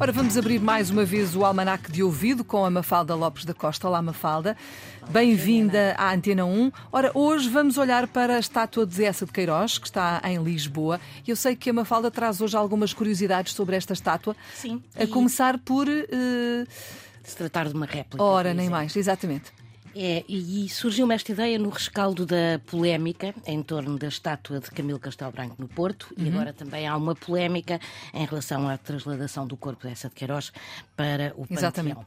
Ora, vamos abrir mais uma vez o Almanac de Ouvido com a Mafalda Lopes da Costa. Olá, Mafalda. Bem-vinda à Antena 1. Ora, hoje vamos olhar para a estátua de Essa de Queiroz, que está em Lisboa. Eu sei que a Mafalda traz hoje algumas curiosidades sobre esta estátua. Sim. A começar por. Uh... Se tratar de uma réplica. Ora, nem mais, exatamente. É, e surgiu-me esta ideia no rescaldo da polémica em torno da estátua de Camilo Castelo Branco no Porto uhum. e agora também há uma polémica em relação à transladação do corpo dessa de Queiroz para o Panteão. Exatamente.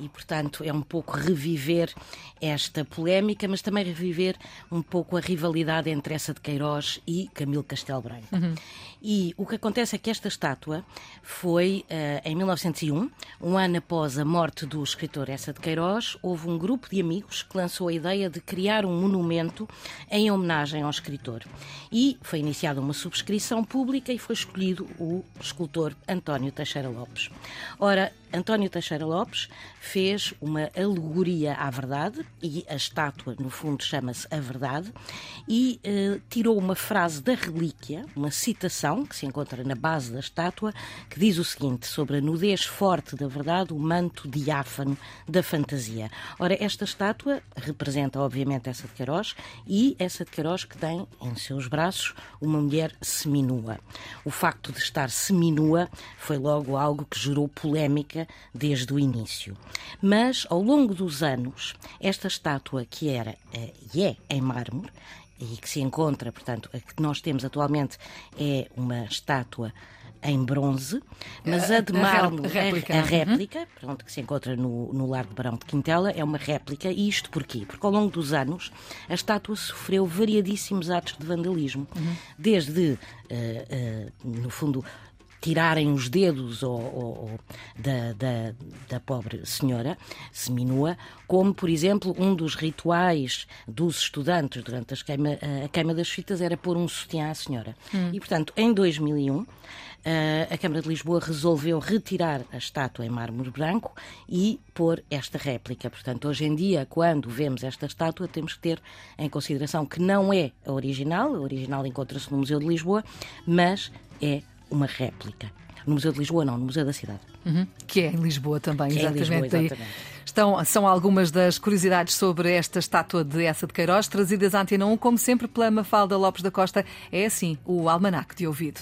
E, portanto, é um pouco reviver esta polémica, mas também reviver um pouco a rivalidade entre essa de Queiroz e Camilo Castelo Branco. Uhum. E o que acontece é que esta estátua foi uh, em 1901, um ano após a morte do escritor Essa de Queiroz, houve um grupo de amigos que lançou a ideia de criar um monumento em homenagem ao escritor. E foi iniciada uma subscrição pública e foi escolhido o escultor António Teixeira Lopes. Ora, António Teixeira Lopes fez uma alegoria à verdade e a estátua, no fundo, chama-se A Verdade e eh, tirou uma frase da relíquia, uma citação que se encontra na base da estátua, que diz o seguinte: sobre a nudez forte da verdade, o manto diáfano da fantasia. Ora, esta estátua representa, obviamente, essa de Queiroz e essa de Queiroz que tem em seus braços uma mulher seminua. O facto de estar seminua foi logo algo que gerou polémica desde o início. Mas, ao longo dos anos, esta estátua, que era eh, e é em mármore, e que se encontra, portanto, a que nós temos atualmente é uma estátua em bronze, mas a de mármore, a réplica, a, a réplica uhum. pronto, que se encontra no, no Largo de Barão de Quintela, é uma réplica. E isto porquê? Porque ao longo dos anos a estátua sofreu variadíssimos atos de vandalismo, uhum. desde, uh, uh, no fundo, tirarem os dedos ou, ou, da, da, da, pobre senhora seminua, como, por exemplo, um dos rituais dos estudantes durante queima, a queima das fitas era pôr um sutiã à senhora. Hum. E, portanto, em 2001, a Câmara de Lisboa resolveu retirar a estátua em mármore branco e pôr esta réplica. Portanto, hoje em dia, quando vemos esta estátua, temos que ter em consideração que não é a original, a original encontra-se no Museu de Lisboa, mas é uma réplica. No Museu de Lisboa, não, no Museu da Cidade. Uhum. Que é em Lisboa também, que exatamente. É em Lisboa, exatamente. Estão, são algumas das curiosidades sobre esta estátua de Essa de Queiroz, trazidas à Antena 1, como sempre pela Mafalda Lopes da Costa. É assim, o Almanac de Ouvido.